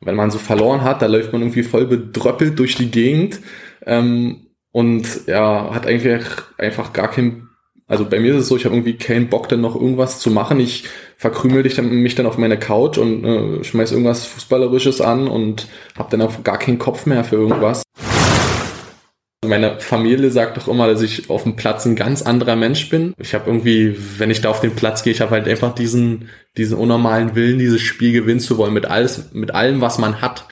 wenn man so verloren hat, da läuft man irgendwie voll bedröppelt durch die Gegend ähm, und ja, hat eigentlich einfach gar keinen, also bei mir ist es so, ich habe irgendwie keinen Bock, dann noch irgendwas zu machen. Ich verkrümel dich dann, mich dann auf meine Couch und äh, schmeiß irgendwas Fußballerisches an und habe dann auch gar keinen Kopf mehr für irgendwas. Meine Familie sagt doch immer, dass ich auf dem Platz ein ganz anderer Mensch bin. Ich habe irgendwie, wenn ich da auf den Platz gehe, ich habe halt einfach diesen, diesen unnormalen Willen, dieses Spiel gewinnen zu wollen mit alles, mit allem, was man hat.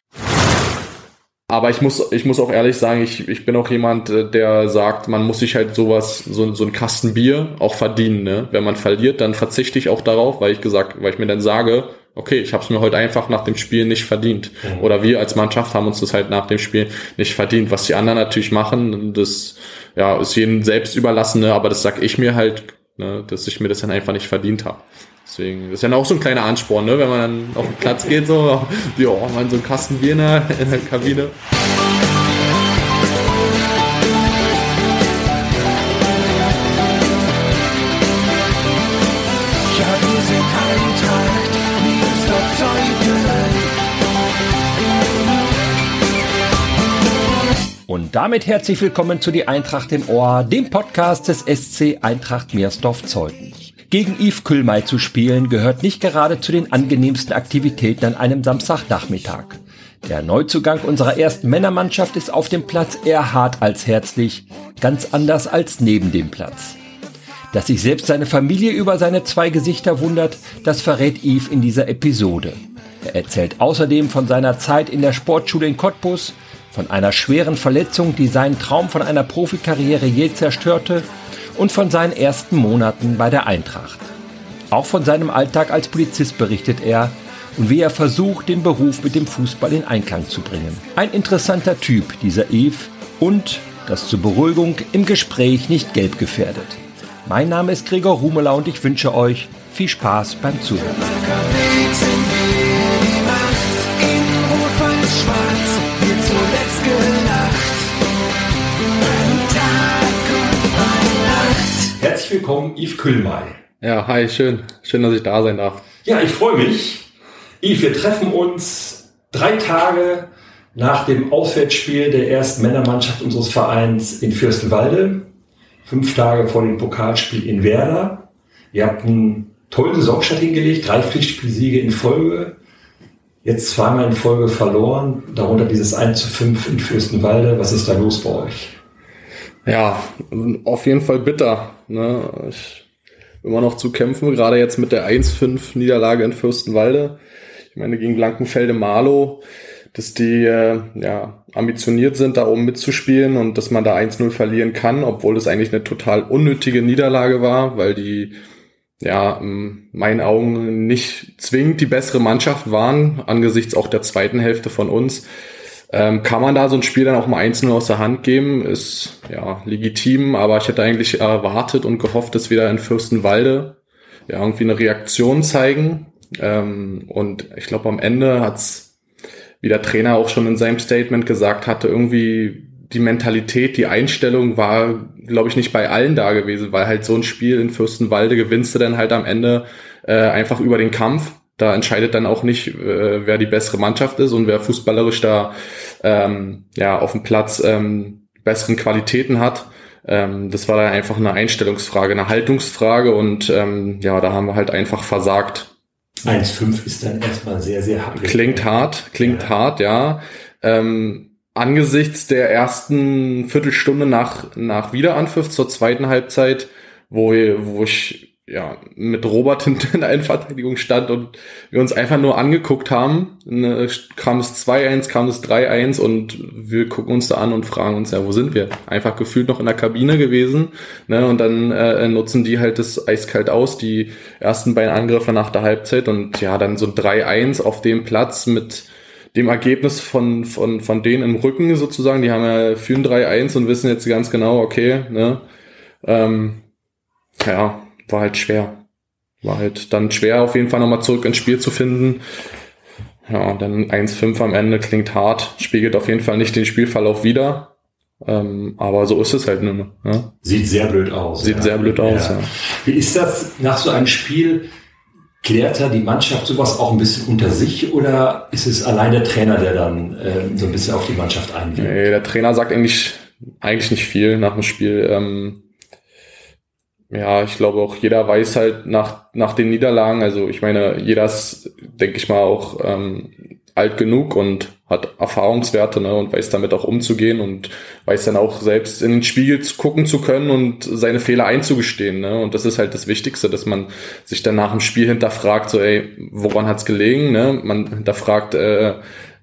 Aber ich muss, ich muss auch ehrlich sagen, ich, ich bin auch jemand, äh, der sagt, man muss sich halt sowas, so, so ein Kasten Bier auch verdienen. Ne? Wenn man verliert, dann verzichte ich auch darauf, weil ich gesagt, weil ich mir dann sage, okay, ich habe es mir heute einfach nach dem Spiel nicht verdient. Mhm. Oder wir als Mannschaft haben uns das halt nach dem Spiel nicht verdient. Was die anderen natürlich machen, das ja, ist jedem selbst überlassen, ne? aber das sag ich mir halt, ne, dass ich mir das dann einfach nicht verdient habe. Deswegen, das ist ja auch so ein kleiner Ansporn, ne? wenn man dann auf den Platz geht, so, ja, man so ein Kasten Bier in der, in der Kabine. Und damit herzlich willkommen zu Die Eintracht im Ohr, dem Podcast des SC Eintracht Meersdorf-Zeuthen. Gegen Yves Kühlmei zu spielen gehört nicht gerade zu den angenehmsten Aktivitäten an einem Samstagnachmittag. Der Neuzugang unserer ersten Männermannschaft ist auf dem Platz eher hart als herzlich, ganz anders als neben dem Platz. Dass sich selbst seine Familie über seine zwei Gesichter wundert, das verrät Yves in dieser Episode. Er erzählt außerdem von seiner Zeit in der Sportschule in Cottbus, von einer schweren Verletzung, die seinen Traum von einer Profikarriere je zerstörte und von seinen ersten Monaten bei der Eintracht. Auch von seinem Alltag als Polizist berichtet er und wie er versucht, den Beruf mit dem Fußball in Einklang zu bringen. Ein interessanter Typ, dieser Eve, und, das zur Beruhigung, im Gespräch nicht gelb gefährdet. Mein Name ist Gregor Rumeler und ich wünsche euch viel Spaß beim Zuhören. Herzlich willkommen, Yves Kühlmei. Ja, hi, schön. Schön, dass ich da sein darf. Ja, ich freue mich. Yves, wir treffen uns drei Tage nach dem Auswärtsspiel der ersten Männermannschaft unseres Vereins in Fürstenwalde. Fünf Tage vor dem Pokalspiel in Werder. Ihr habt einen tollen Saisonstart hingelegt, drei Pflichtspielsiege in Folge. Jetzt zweimal in Folge verloren, darunter dieses 1 zu 5 in Fürstenwalde. Was ist da los bei euch? Ja, auf jeden Fall bitter. Ne? Ich immer noch zu kämpfen, gerade jetzt mit der 1-5 Niederlage in Fürstenwalde. Ich meine, gegen Blankenfelde Marlow, dass die äh, ja, ambitioniert sind, da oben mitzuspielen und dass man da 1-0 verlieren kann, obwohl es eigentlich eine total unnötige Niederlage war, weil die ja, in meinen Augen nicht zwingend die bessere Mannschaft waren, angesichts auch der zweiten Hälfte von uns. Ähm, kann man da so ein Spiel dann auch mal einzeln aus der Hand geben? Ist ja legitim, aber ich hätte eigentlich erwartet und gehofft, dass wir da in Fürstenwalde ja irgendwie eine Reaktion zeigen. Ähm, und ich glaube, am Ende hat's, wie der Trainer auch schon in seinem Statement gesagt hatte, irgendwie die Mentalität, die Einstellung war, glaube ich, nicht bei allen da gewesen, weil halt so ein Spiel in Fürstenwalde gewinnst du dann halt am Ende äh, einfach über den Kampf. Da entscheidet dann auch nicht, äh, wer die bessere Mannschaft ist und wer fußballerisch da ähm, ja auf dem Platz ähm, besseren Qualitäten hat. Ähm, das war dann einfach eine Einstellungsfrage, eine Haltungsfrage und ähm, ja, da haben wir halt einfach versagt. 1,5 ist dann erstmal sehr, sehr hart. Klingt hart, klingt ja. hart, ja. Ähm, angesichts der ersten Viertelstunde nach, nach Wiederanpfiff zur zweiten Halbzeit, wo, wo ich ja, mit Robert in der Endverteidigung stand und wir uns einfach nur angeguckt haben. Ne, kam es 2-1, kam es 3-1 und wir gucken uns da an und fragen uns, ja, wo sind wir? Einfach gefühlt noch in der Kabine gewesen. Ne, und dann äh, nutzen die halt das eiskalt aus, die ersten beiden Angriffe nach der Halbzeit und ja, dann so 3-1 auf dem Platz mit dem Ergebnis von, von, von denen im Rücken sozusagen. Die haben ja führen 3-1 und wissen jetzt ganz genau, okay, ne, ähm, ja, war halt schwer. War halt dann schwer, auf jeden Fall nochmal zurück ins Spiel zu finden. Ja, und dann 1-5 am Ende klingt hart, spiegelt auf jeden Fall nicht den Spielverlauf wieder. Ähm, aber so ist es halt nur. Ja. Sieht sehr blöd aus. Sieht ja. sehr blöd aus, ja. ja. Wie ist das nach so einem Spiel? klärt da die Mannschaft sowas auch ein bisschen unter sich oder ist es allein der Trainer, der dann äh, so ein bisschen auf die Mannschaft einwirkt? Nee, der Trainer sagt eigentlich, eigentlich nicht viel nach dem Spiel. Ähm, ja, ich glaube auch jeder weiß halt nach, nach den Niederlagen, also ich meine, jeder ist, denke ich mal, auch ähm, alt genug und hat Erfahrungswerte ne, und weiß damit auch umzugehen und weiß dann auch selbst in den Spiegel gucken zu können und seine Fehler einzugestehen. Ne? Und das ist halt das Wichtigste, dass man sich dann nach dem Spiel hinterfragt, so ey, woran hat's gelegen? Ne? Man hinterfragt äh,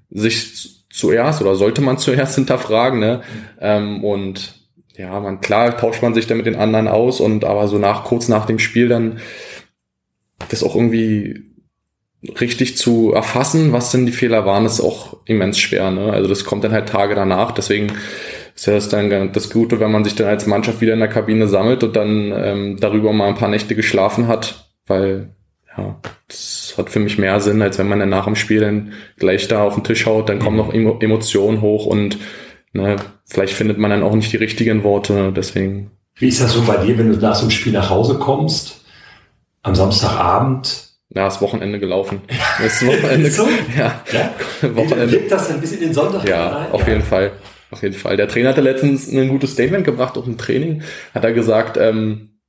sich zuerst oder sollte man zuerst hinterfragen. Ne? Ähm, und ja, man klar tauscht man sich dann mit den anderen aus und aber so nach kurz nach dem Spiel dann das auch irgendwie richtig zu erfassen, was denn die Fehler waren, ist auch immens schwer. Ne? Also das kommt dann halt Tage danach. Deswegen ist ja das dann das Gute, wenn man sich dann als Mannschaft wieder in der Kabine sammelt und dann ähm, darüber mal ein paar Nächte geschlafen hat, weil ja, das hat für mich mehr Sinn, als wenn man dann nach dem Spiel dann gleich da auf den Tisch haut, dann kommen noch Emo Emotionen hoch und ne, vielleicht findet man dann auch nicht die richtigen Worte. Deswegen. Wie ist das so bei dir, wenn du nach so einem Spiel nach Hause kommst, am Samstagabend? Ja, das Wochenende gelaufen. Das Wochenende. so? Ja. ja? Wochenende. Wirkt das ein bisschen den Sonntag Ja, rein? auf ja. jeden Fall. Auf jeden Fall. Der Trainer hatte letztens ein gutes Statement gebracht, auch im Training. Hat er gesagt, ähm,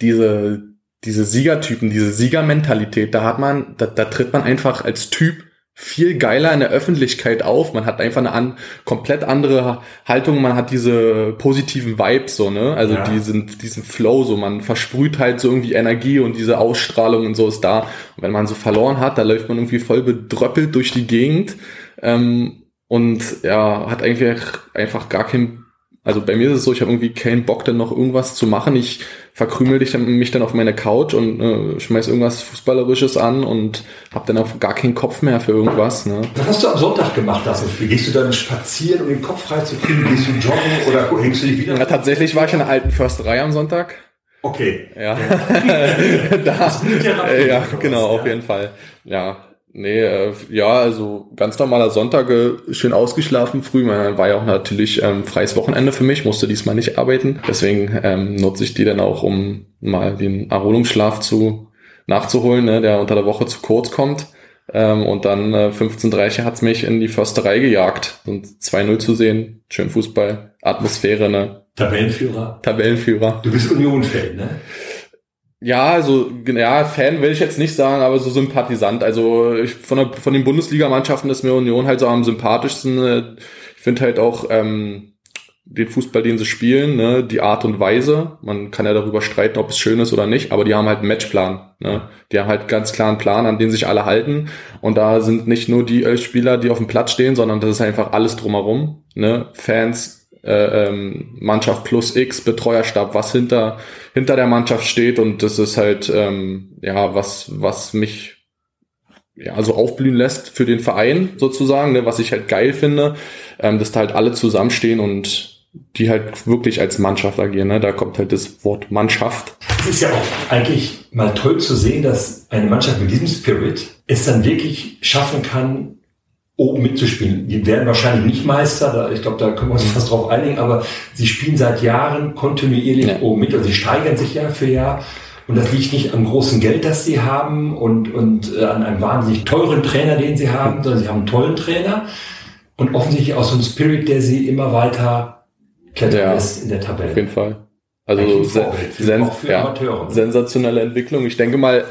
diese, diese Siegertypen, diese Siegermentalität, da hat man, da, da tritt man einfach als Typ viel geiler in der Öffentlichkeit auf. Man hat einfach eine an, komplett andere Haltung. Man hat diese positiven Vibes so, ne? Also ja. diesen, diesen Flow so. Man versprüht halt so irgendwie Energie und diese Ausstrahlung und so ist da. Und wenn man so verloren hat, da läuft man irgendwie voll bedröppelt durch die Gegend. Ähm, und ja, hat eigentlich einfach gar keinen also bei mir ist es so, ich habe irgendwie keinen Bock, dann noch irgendwas zu machen. Ich verkrümel dich dann, mich dann auf meine Couch und äh, schmeiß irgendwas Fußballerisches an und habe dann auch gar keinen Kopf mehr für irgendwas. Ne? Was hast du am Sonntag gemacht, das Spiel? Gehst du dann spazieren, um den Kopf frei zu kriegen? Gehst du joggen oder hängst du dich wieder? Ja, tatsächlich war ich in der alten Försterei am Sonntag. Okay. Ja. da, ja, genau, auf jeden Fall. Ja, Nee, äh, ja, also ganz normaler Sonntag, schön ausgeschlafen früh. Man war ja auch natürlich ähm, freies Wochenende für mich, musste diesmal nicht arbeiten. Deswegen ähm, nutze ich die dann auch, um mal den Erholungsschlaf zu nachzuholen, ne, der unter der Woche zu kurz kommt. Ähm, und dann äh, 15.30 hat's mich in die Försterei gejagt. Und 2-0 zu sehen, schön Fußball, Atmosphäre, ne? Tabellenführer. Tabellenführer. Du bist Union-Fan, ne? Ja, also ja, Fan will ich jetzt nicht sagen, aber so Sympathisant. Also ich, von, der, von den Bundesligamannschaften ist mir Union halt so am sympathischsten. Ich finde halt auch ähm, den Fußball, den sie spielen, ne, die Art und Weise. Man kann ja darüber streiten, ob es schön ist oder nicht, aber die haben halt einen Matchplan. Ne? Die haben halt ganz klaren Plan, an den sich alle halten. Und da sind nicht nur die elf Spieler, die auf dem Platz stehen, sondern das ist einfach alles drumherum. Ne? Fans, äh, ähm, Mannschaft plus X, Betreuerstab, was hinter, hinter der Mannschaft steht und das ist halt, ähm, ja, was, was mich ja, also aufblühen lässt für den Verein sozusagen, ne, was ich halt geil finde, ähm, dass da halt alle zusammenstehen und die halt wirklich als Mannschaft agieren. Ne? Da kommt halt das Wort Mannschaft. Es ist ja auch eigentlich mal toll zu sehen, dass eine Mannschaft mit diesem Spirit es dann wirklich schaffen kann, oben mitzuspielen. Die werden wahrscheinlich nicht Meister, ich glaube, da können wir uns fast drauf einigen, aber sie spielen seit Jahren kontinuierlich ja. oben mit und sie steigern sich Jahr für Jahr. Und das liegt nicht am großen Geld, das sie haben und, und äh, an einem wahnsinnig teuren Trainer, den sie haben, sondern sie haben einen tollen Trainer und offensichtlich auch so einen Spirit, der sie immer weiter klettern ja, lässt in der Tabelle. Auf jeden Fall. Also sen sen ja, sensationelle Entwicklung. Ich denke mal,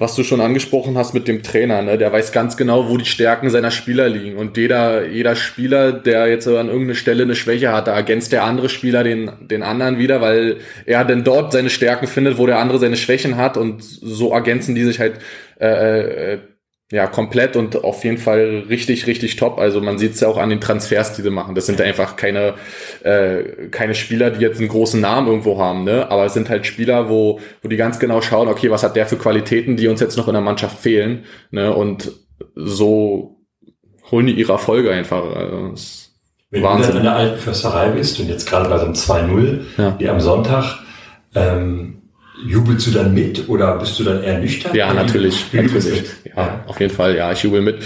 was du schon angesprochen hast mit dem Trainer, ne? der weiß ganz genau, wo die Stärken seiner Spieler liegen. Und jeder, jeder Spieler, der jetzt an irgendeiner Stelle eine Schwäche hat, da ergänzt der andere Spieler den, den anderen wieder, weil er denn dort seine Stärken findet, wo der andere seine Schwächen hat. Und so ergänzen die sich halt äh, äh, ja, komplett und auf jeden Fall richtig, richtig top. Also man sieht es ja auch an den Transfers, die sie machen. Das sind einfach keine, äh, keine Spieler, die jetzt einen großen Namen irgendwo haben, ne? Aber es sind halt Spieler, wo, wo die ganz genau schauen, okay, was hat der für Qualitäten, die uns jetzt noch in der Mannschaft fehlen, ne? Und so holen die ihre Erfolge einfach. Also, Wenn Wahnsinn. du in der alten Försterei bist und jetzt gerade bei so einem 2-0, ja. wie am Sonntag, ähm, Jubelst du dann mit oder bist du dann eher nüchtern? Ja, natürlich. natürlich. Ja, ja, auf jeden Fall. Ja, ich jubel mit.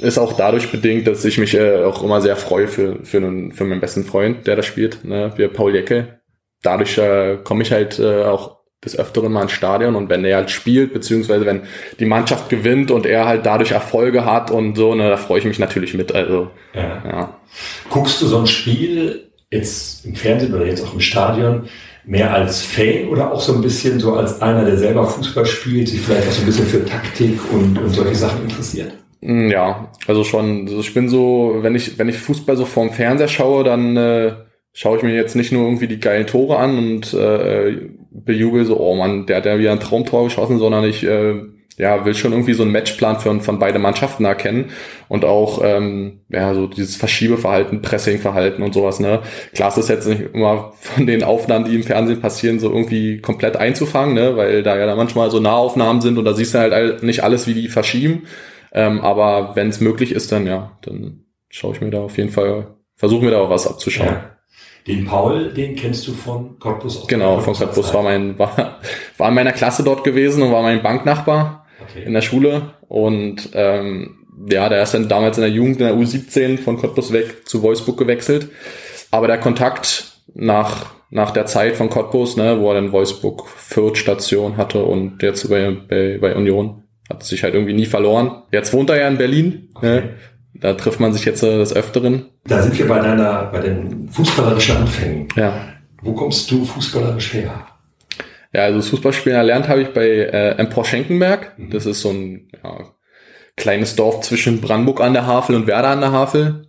Ist auch dadurch bedingt, dass ich mich äh, auch immer sehr freue für, für, einen, für meinen besten Freund, der da spielt, ne, wie Paul Jecke. Dadurch äh, komme ich halt äh, auch des Öfteren mal ins Stadion und wenn er halt spielt, beziehungsweise wenn die Mannschaft gewinnt und er halt dadurch Erfolge hat und so, ne, da freue ich mich natürlich mit. Also, ja. ja. Guckst du so ein Spiel jetzt im Fernsehen oder jetzt auch im Stadion mehr als Fan oder auch so ein bisschen so als einer, der selber Fußball spielt, sich vielleicht auch so ein bisschen für Taktik und, und solche Sachen interessiert? Mm, ja, also schon. Also ich bin so, wenn ich, wenn ich Fußball so vorm Fernseher schaue, dann äh, schaue ich mir jetzt nicht nur irgendwie die geilen Tore an und äh, bejubel so, oh man, der hat ja wieder ein Traumtor geschossen, sondern ich äh, ja, will schon irgendwie so einen Matchplan von, von beide Mannschaften erkennen und auch ähm, ja so dieses Verschiebeverhalten, Pressingverhalten und sowas. Ne, klar ist jetzt nicht immer von den Aufnahmen, die im Fernsehen passieren, so irgendwie komplett einzufangen, ne, weil da ja da manchmal so Nahaufnahmen sind und da siehst du halt nicht alles, wie die verschieben. Ähm, aber wenn es möglich ist, dann ja, dann schaue ich mir da auf jeden Fall, versuche mir da auch was abzuschauen. Ja. Den Paul, den kennst du von Cottbus aus Genau, von Cottbus war mein, war, war in meiner Klasse dort gewesen und war mein Banknachbar okay. in der Schule. Und ähm, ja, der ist dann damals in der Jugend, in der U17 von Cottbus weg zu Wolfsburg gewechselt. Aber der Kontakt nach, nach der Zeit von Cottbus, ne, wo er dann Wolfsburg Fürth Station hatte und jetzt bei, bei, bei Union, hat sich halt irgendwie nie verloren. Jetzt wohnt er ja in Berlin. Okay. Ne? Da trifft man sich jetzt äh, des Öfteren. Da sind wir bei deiner, bei den fußballerischen Anfängen. Ja. Wo kommst du fußballerisch her? Ja, also das Fußballspielen erlernt habe ich bei äh, Empor Schenkenberg. Mhm. Das ist so ein ja, kleines Dorf zwischen Brandenburg an der Havel und Werder an der Havel.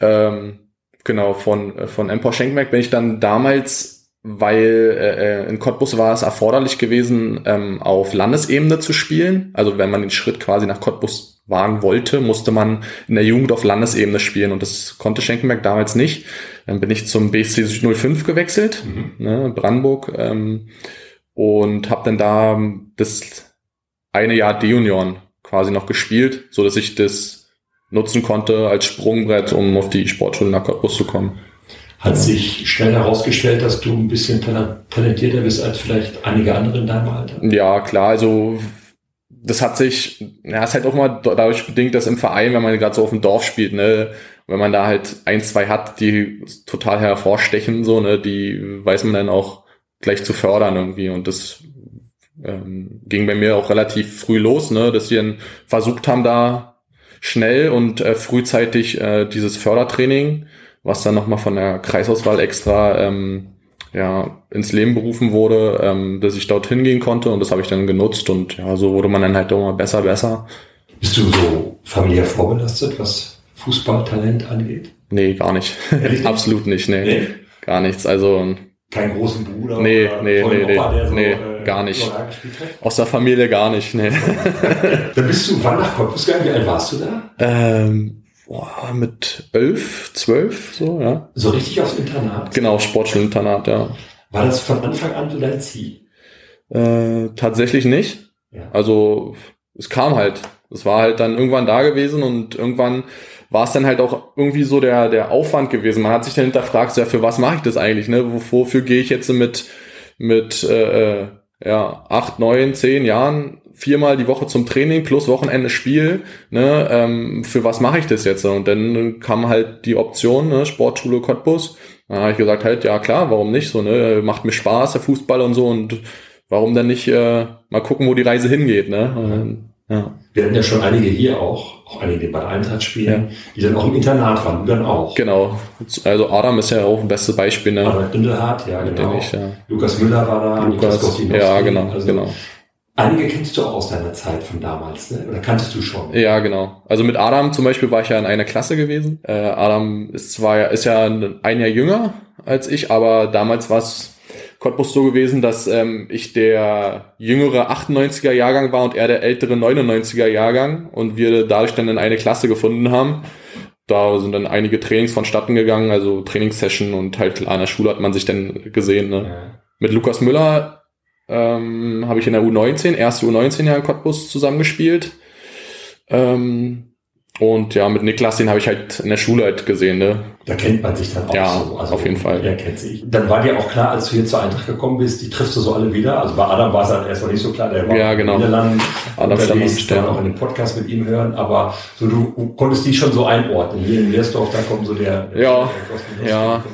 Ähm, genau, von, äh, von Empor Schenkenberg bin ich dann damals, weil äh, äh, in Cottbus war es erforderlich gewesen, ähm, auf Landesebene zu spielen. Also wenn man den Schritt quasi nach Cottbus wagen wollte, musste man in der Jugend auf Landesebene spielen und das konnte Schenkenberg damals nicht. Dann bin ich zum BSC 05 gewechselt, mhm. ne, Brandenburg, ähm, und habe dann da das eine Jahr D-Union quasi noch gespielt, so dass ich das nutzen konnte als Sprungbrett, um auf die Sportschule nach Cottbus zu kommen. Hat sich schnell herausgestellt, dass du ein bisschen talentierter bist als vielleicht einige andere in deinem Alter? Ja, klar. Also das hat sich, ja, ist halt auch mal dadurch bedingt, dass im Verein, wenn man gerade so auf dem Dorf spielt, ne, wenn man da halt ein, zwei hat, die total hervorstechen, so, ne, die weiß man dann auch gleich zu fördern irgendwie. Und das ähm, ging bei mir auch relativ früh los, ne, dass wir dann versucht haben, da schnell und äh, frühzeitig äh, dieses Fördertraining, was dann nochmal von der Kreisauswahl extra ähm, ja, ins Leben berufen wurde, ähm, dass ich dort hingehen konnte und das habe ich dann genutzt und ja, so wurde man dann halt mal besser, besser. Bist du so familiär vorbelastet, was Fußballtalent angeht? Nee, gar nicht. Absolut nicht, nee. nee. Gar nichts. Also. Kein großen Bruder? Nee, nee, nee, nee, so, nee, äh, gar nicht. Aus der Familie gar nicht, nee. Dann bist du wann nach Cottbus gegangen? Wie alt warst du da? Ähm, boah, mit elf, zwölf, so, ja. So richtig aufs Internat? Genau, Sportschulinternat, ja. War das von Anfang an so dein Ziel? Äh, tatsächlich nicht. Ja. Also, es kam halt. Es war halt dann irgendwann da gewesen und irgendwann war es dann halt auch irgendwie so der, der Aufwand gewesen. Man hat sich dann hinterfragt, so, ja, für was mache ich das eigentlich, ne? Wofür gehe ich jetzt mit, mit äh, äh, ja, acht, neun, zehn Jahren viermal die Woche zum Training plus Wochenende Spiel, ne, ähm, für was mache ich das jetzt? Und dann kam halt die Option, ne, Sportschule Cottbus. Da habe ich gesagt, halt, ja klar, warum nicht? So, ne, macht mir Spaß, der Fußball und so und warum dann nicht äh, mal gucken, wo die Reise hingeht, ne? Ja. Wir hatten ja schon einige hier auch, auch einige, die bei der Eintracht spielen, ja. die dann auch im Internat waren, du dann auch. Genau. Also Adam ist ja auch ein bestes Beispiel. Ne? Adam Indelhardt, ja, genau. Ich, ja. Lukas Müller war da, Lukas, Lukas Ja, genau, also, genau. Einige kennst du auch aus deiner Zeit von damals, ne? oder kanntest du schon? Ja, genau. Also mit Adam zum Beispiel war ich ja in einer Klasse gewesen. Äh, Adam ist zwar ist ja ein Jahr jünger als ich, aber damals war es Cottbus so gewesen, dass ähm, ich der jüngere 98er Jahrgang war und er der ältere 99er Jahrgang und wir dadurch dann in eine Klasse gefunden haben. Da sind dann einige Trainings vonstatten gegangen, also Trainingssession und halt klar, in der Schule hat man sich dann gesehen. Ne? Ja. Mit Lukas Müller ähm, habe ich in der U19, erste U19 Jahr in Cottbus zusammengespielt. Ähm, und ja, mit Niklas, den habe ich halt in der Schule halt gesehen, ne? Da kennt man sich dann auch ja, so. Also, auf jeden Fall. Er kennt sich. Dann war dir auch klar, als du hier zur Eintracht gekommen bist, die triffst du so alle wieder. Also bei Adam war es dann erstmal nicht so klar, der war ja, genau. in Niederlanden Adam unterwegs, dann auch in den Podcast mit ihm hören. Aber so du konntest die schon so einordnen. Hier in Leersdorf, da kommt so der, der ja, der ja,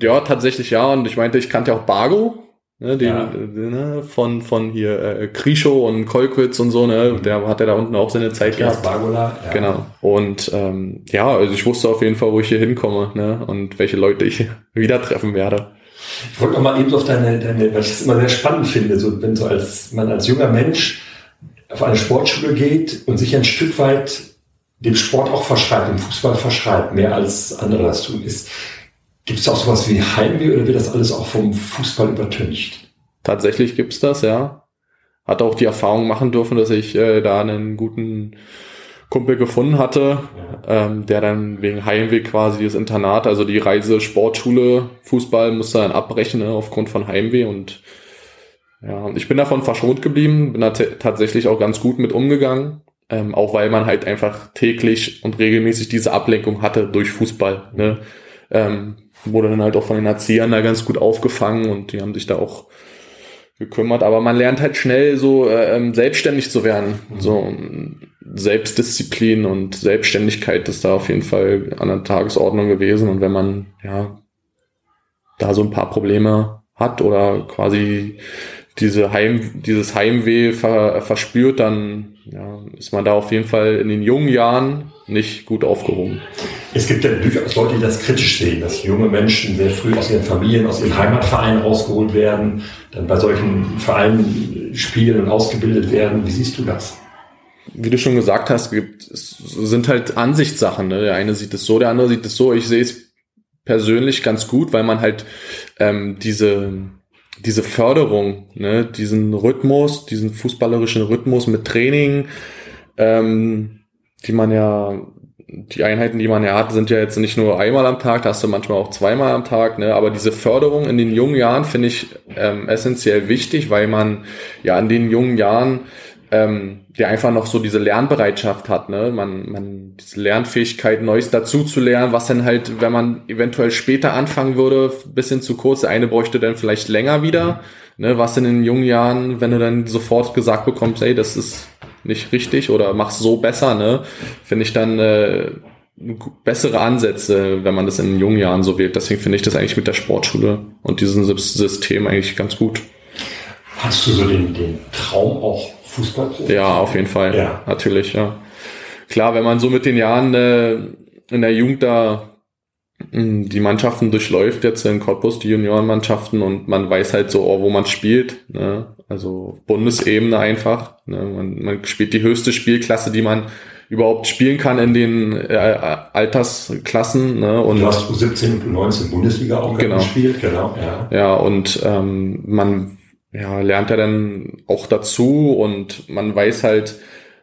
ja, tatsächlich ja. Und ich meinte, ich kannte ja auch Bargo ne, den, Ja. äh, ne, von, von hier äh, Krischow und Kolkwitz und so, ne, der hat ja da unten auch seine Zeit gehabt. Bargola. Ja. Genau. Und ähm, ja, also ich wusste auf jeden Fall, wo ich hier hinkomme, ne, und welche Leute ich wieder treffen werde. Ich wollte noch mal eben auf deine, deine, weil ich das immer sehr spannend finde, so, wenn so als, man als junger Mensch auf eine Sportschule geht und sich ein Stück weit dem Sport auch verschreibt, dem Fußball verschreibt, mehr als andere das tun, ist, gibt es auch sowas wie Heimweh oder wird das alles auch vom Fußball übertüncht? Tatsächlich gibt's das, ja. Hat auch die Erfahrung machen dürfen, dass ich äh, da einen guten Kumpel gefunden hatte, ähm, der dann wegen Heimweh quasi das Internat, also die Reise Sportschule, Fußball musste dann abbrechen ne, aufgrund von Heimweh und ja, und ich bin davon verschont geblieben, bin da tatsächlich auch ganz gut mit umgegangen, ähm, auch weil man halt einfach täglich und regelmäßig diese Ablenkung hatte durch Fußball. Ne? Ähm, wurde dann halt auch von den Erziehern da ganz gut aufgefangen und die haben sich da auch gekümmert, aber man lernt halt schnell so äh, ähm, selbstständig zu werden. So ähm, Selbstdisziplin und Selbstständigkeit ist da auf jeden Fall an der Tagesordnung gewesen. Und wenn man ja da so ein paar Probleme hat oder quasi diese Heim, dieses Heimweh ver, verspürt, dann ja, ist man da auf jeden Fall in den jungen Jahren nicht gut aufgehoben. Es gibt ja durchaus Leute, die das kritisch sehen, dass junge Menschen sehr früh aus ihren Familien, aus ihren Heimatvereinen rausgeholt werden, dann bei solchen Vereinen spielen und ausgebildet werden. Wie siehst du das? wie du schon gesagt hast, gibt, es sind halt Ansichtssachen. Ne? Der eine sieht es so, der andere sieht es so. Ich sehe es persönlich ganz gut, weil man halt ähm, diese, diese Förderung, ne? diesen Rhythmus, diesen fußballerischen Rhythmus mit Training, ähm, die man ja, die Einheiten, die man ja hat, sind ja jetzt nicht nur einmal am Tag, da hast du manchmal auch zweimal am Tag, ne? aber diese Förderung in den jungen Jahren finde ich ähm, essentiell wichtig, weil man ja in den jungen Jahren ähm, der einfach noch so diese Lernbereitschaft hat, ne? Man, man diese Lernfähigkeit, Neues dazu zu lernen, was dann halt, wenn man eventuell später anfangen würde, bisschen zu kurz, eine bräuchte dann vielleicht länger wieder, ne? Was in den jungen Jahren, wenn du dann sofort gesagt bekommst, ey, das ist nicht richtig oder mach's so besser, ne? Finde ich dann äh, bessere Ansätze, wenn man das in den jungen Jahren so wählt. Deswegen finde ich das eigentlich mit der Sportschule und diesem System eigentlich ganz gut. Hast du so den, den Traum auch Fußballprofi? Ja, auf jeden Fall. Ja. Natürlich, ja. Klar, wenn man so mit den Jahren äh, in der Jugend da mh, die Mannschaften durchläuft, jetzt in Cottbus, die Juniorenmannschaften, und man weiß halt so, oh, wo man spielt. Ne? Also Bundesebene einfach. Ne? Man, man spielt die höchste Spielklasse, die man überhaupt spielen kann in den äh, Altersklassen. Ne? Und Du hast U17 und U19 Bundesliga auch Genau. gespielt, genau, ja. Ja, und ähm, man ja, lernt ja dann auch dazu und man weiß halt,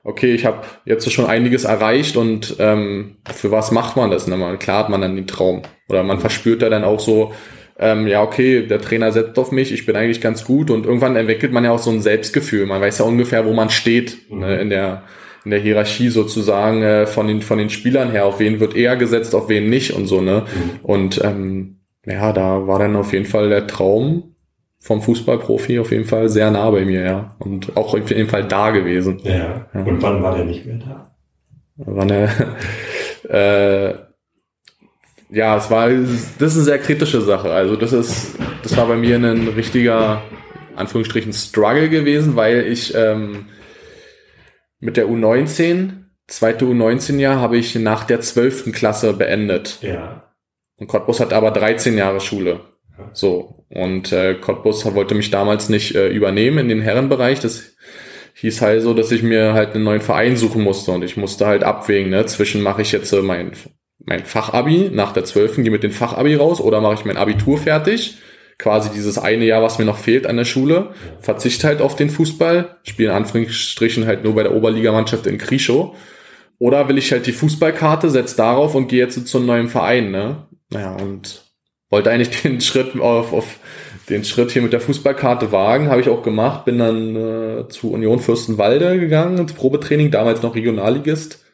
okay, ich habe jetzt schon einiges erreicht und ähm, für was macht man das? Ne? Man, klar hat man dann den Traum. Oder man verspürt ja dann auch so, ähm, ja, okay, der Trainer setzt auf mich, ich bin eigentlich ganz gut und irgendwann entwickelt man ja auch so ein Selbstgefühl. Man weiß ja ungefähr, wo man steht ne? in der in der Hierarchie sozusagen äh, von den von den Spielern her, auf wen wird eher gesetzt, auf wen nicht und so ne. Und ähm, ja, da war dann auf jeden Fall der Traum vom Fußballprofi auf jeden Fall sehr nah bei mir, ja. Und auch auf jeden Fall da gewesen. ja. Und wann war der nicht mehr da? War eine, äh, ja, es war, das ist eine sehr kritische Sache. Also das ist, das war bei mir ein richtiger, Anführungsstrichen, Struggle gewesen, weil ich ähm, mit der U19, zweite U19-Jahr, habe ich nach der 12. Klasse beendet. Ja. Und Cottbus hat aber 13 Jahre Schule. So. Und äh, Cottbus wollte mich damals nicht äh, übernehmen in den Herrenbereich. Das hieß halt so, dass ich mir halt einen neuen Verein suchen musste. Und ich musste halt abwägen, ne, zwischen mache ich jetzt äh, mein, mein Fachabi nach der 12. gehe mit dem Fachabi raus oder mache ich mein Abitur fertig. Quasi dieses eine Jahr, was mir noch fehlt an der Schule. Verzichte halt auf den Fußball. Spiele in Anführungsstrichen halt nur bei der Oberligamannschaft in Krischow. Oder will ich halt die Fußballkarte, setz darauf und gehe jetzt zu einem neuen Verein, ne? Naja, und wollte eigentlich den Schritt auf, auf den Schritt hier mit der Fußballkarte wagen, habe ich auch gemacht, bin dann äh, zu Union Fürstenwalde gegangen, ins Probetraining, damals noch Regionalligist.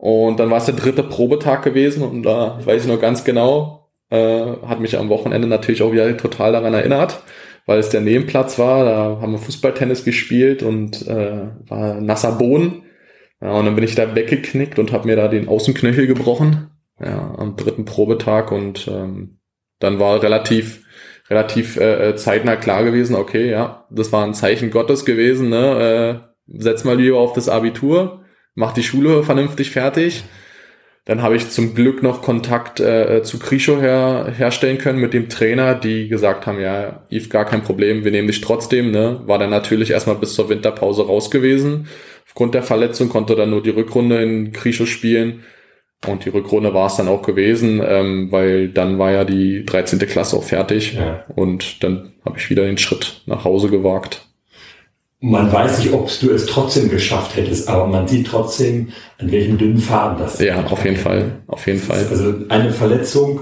Und dann war es der dritte Probetag gewesen und da weiß ich noch ganz genau, äh, hat mich am Wochenende natürlich auch wieder total daran erinnert, weil es der Nebenplatz war, da haben wir Fußballtennis gespielt und äh, war nasser Boden. Ja, und dann bin ich da weggeknickt und habe mir da den Außenknöchel gebrochen. Ja, am dritten Probetag und ähm, dann war relativ relativ äh, zeitnah klar gewesen, okay, ja, das war ein Zeichen Gottes gewesen, ne? Äh, setz mal lieber auf das Abitur, mach die Schule vernünftig fertig. Dann habe ich zum Glück noch Kontakt äh, zu Krischo her, herstellen können mit dem Trainer, die gesagt haben, ja, Yves, gar kein Problem, wir nehmen dich trotzdem. Ne? War dann natürlich erstmal bis zur Winterpause raus gewesen. Aufgrund der Verletzung konnte dann nur die Rückrunde in Krischo spielen. Und die Rückrunde war es dann auch gewesen, ähm, weil dann war ja die 13. Klasse auch fertig. Ja. Und dann habe ich wieder den Schritt nach Hause gewagt. Man weiß nicht, ob du es trotzdem geschafft hättest, aber man sieht trotzdem, an welchen dünnen Faden das ist. Ja, auf jeden Fall, auf jeden Fall. Also eine Verletzung,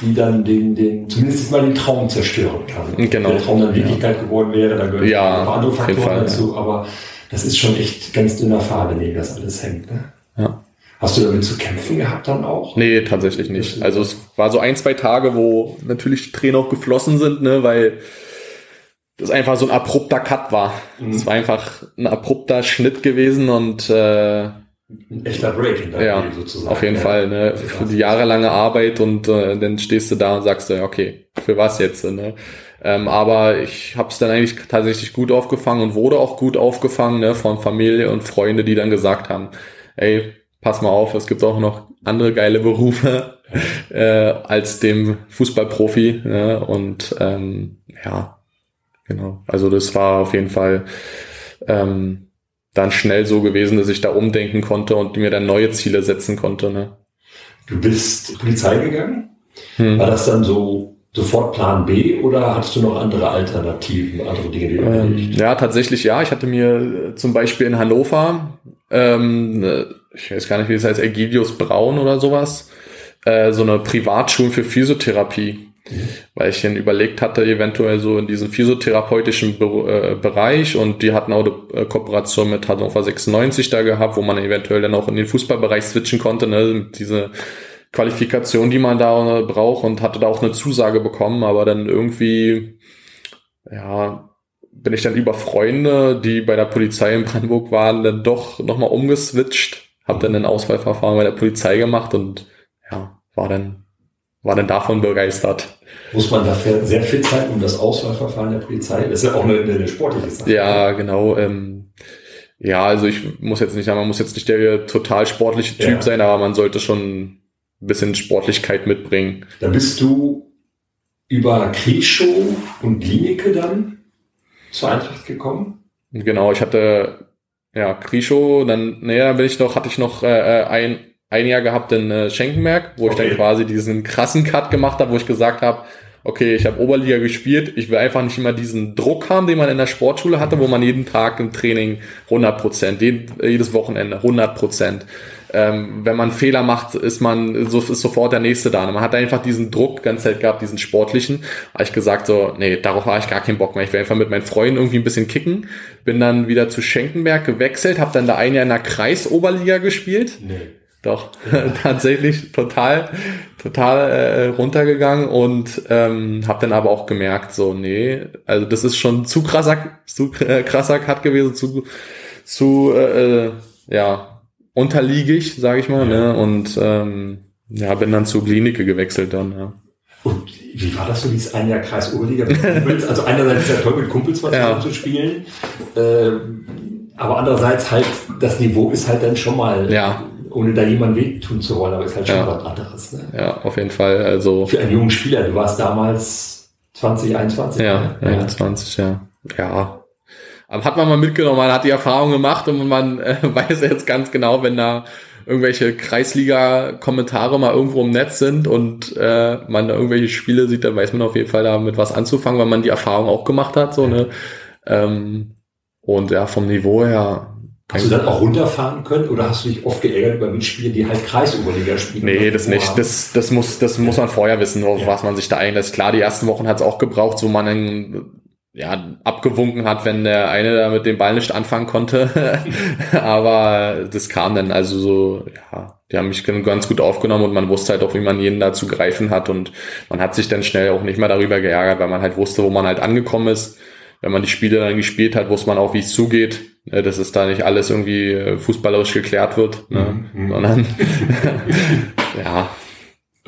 die dann den, den, zumindest mal den Traum zerstören kann. Genau. Wenn der Traum dann Wirklichkeit ja. geworden wäre, dann gehören ja, ein paar andere Faktoren Fall, dazu, ja. aber das ist schon echt ganz dünner Faden, neben das alles hängt. Ne? Ja. Hast du damit zu kämpfen gehabt dann auch? Nee, tatsächlich nicht. Also es war so ein, zwei Tage, wo natürlich die Tränen auch geflossen sind, ne, weil das einfach so ein abrupter Cut war. Es mhm. war einfach ein abrupter Schnitt gewesen und äh, ein echter Break in ja, sozusagen. Auf jeden ja. Fall, ne? Für die jahrelange Arbeit und äh, dann stehst du da und sagst du, okay, für was jetzt? Ne? Ähm, aber ich habe es dann eigentlich tatsächlich gut aufgefangen und wurde auch gut aufgefangen ne, von Familie und Freunde, die dann gesagt haben, ey, pass mal auf, es gibt auch noch andere geile Berufe äh, als dem Fußballprofi. Ne? Und ähm, ja, genau. Also das war auf jeden Fall ähm, dann schnell so gewesen, dass ich da umdenken konnte und mir dann neue Ziele setzen konnte. Ne? Du bist Polizei gegangen? Hm. War das dann so sofort Plan B oder hattest du noch andere Alternativen, andere Dinge, die du ähm, Ja, tatsächlich ja. Ich hatte mir zum Beispiel in Hannover ähm, ich weiß gar nicht, wie das heißt, Egidius Braun oder sowas, äh, so eine Privatschule für Physiotherapie. Weil ich dann überlegt hatte, eventuell so in diesem physiotherapeutischen Be äh, Bereich und die hatten auch eine äh, Kooperation mit Hannover 96 da gehabt, wo man eventuell dann auch in den Fußballbereich switchen konnte, ne, diese Qualifikation, die man da braucht und hatte da auch eine Zusage bekommen, aber dann irgendwie, ja, bin ich dann über Freunde, die bei der Polizei in Brandenburg waren, dann doch nochmal umgeswitcht habe dann ein Auswahlverfahren bei der Polizei gemacht und ja, war dann, war dann davon begeistert. Muss man dafür sehr viel Zeit um das Auswahlverfahren der Polizei? Das ist ja auch eine, eine sportliche Sache. Ja, genau. Ähm, ja, also ich muss jetzt nicht sagen, man muss jetzt nicht der total sportliche Typ ja. sein, aber man sollte schon ein bisschen Sportlichkeit mitbringen. Da bist du über Krieschow und Klinike dann zur Eintracht gekommen? Genau, ich hatte ja, Krischo, dann, naja, bin ich noch, hatte ich noch äh, äh, ein, ein Jahr gehabt in äh, Schenkenberg, wo okay. ich dann quasi diesen krassen Cut gemacht habe, wo ich gesagt habe, okay, ich habe Oberliga gespielt, ich will einfach nicht immer diesen Druck haben, den man in der Sportschule hatte, wo man jeden Tag im Training 100 Prozent, jedes Wochenende 100 Prozent ähm, wenn man Fehler macht, ist man, so ist sofort der nächste da. Und man hat einfach diesen Druck ganz Zeit gehabt, diesen sportlichen. Habe ich gesagt so, nee, darauf habe ich gar keinen Bock mehr. Ich will einfach mit meinen Freunden irgendwie ein bisschen kicken. Bin dann wieder zu Schenkenberg gewechselt, habe dann da ein Jahr in der Kreisoberliga gespielt. Nee. Doch, tatsächlich total, total äh, runtergegangen und ähm, habe dann aber auch gemerkt, so, nee, also das ist schon zu krasser, zu äh, krasser Cut gewesen, zu, zu äh, äh ja, unterliegig, sage ich mal, ja. ne? Und ähm, ja, bin dann zur Klinike gewechselt dann, ja. Und wie war das so, dieses ein Jahr Kreis Oberliga mit Kumpels? Also einerseits ist ja toll, mit Kumpels was ja. zu spielen, äh, aber andererseits halt, das Niveau ist halt dann schon mal, ja. Ohne da jemand wehtun zu wollen, aber ist halt schon ja. was anderes. Ne? Ja, auf jeden Fall. Also Für einen jungen Spieler, du warst damals 20, 21? Ja, ne? 21, ja. Ja, aber hat man mal mitgenommen, man hat die Erfahrung gemacht und man äh, weiß jetzt ganz genau, wenn da irgendwelche Kreisliga-Kommentare mal irgendwo im Netz sind und äh, man da irgendwelche Spiele sieht, dann weiß man auf jeden Fall damit was anzufangen, weil man die Erfahrung auch gemacht hat. So, ne? Ähm, und ja, vom Niveau her. Hast du dann auch runterfahren können oder hast du dich oft geärgert über Mitspieler, die halt Kreisoberliga spielen? Nee, das nicht. Das, das, muss, das muss man vorher wissen, auf ja. was man sich da einlässt. Klar, die ersten Wochen hat es auch gebraucht, so man einen ja, abgewunken hat, wenn der eine da mit dem Ball nicht anfangen konnte. Aber das kam dann also so, ja, die haben mich ganz gut aufgenommen und man wusste halt auch, wie man jeden da zu greifen hat und man hat sich dann schnell auch nicht mehr darüber geärgert, weil man halt wusste, wo man halt angekommen ist. Wenn man die Spiele dann gespielt hat, wusste man auch, wie es zugeht, dass es da nicht alles irgendwie fußballerisch geklärt wird, ne? mhm. sondern ja,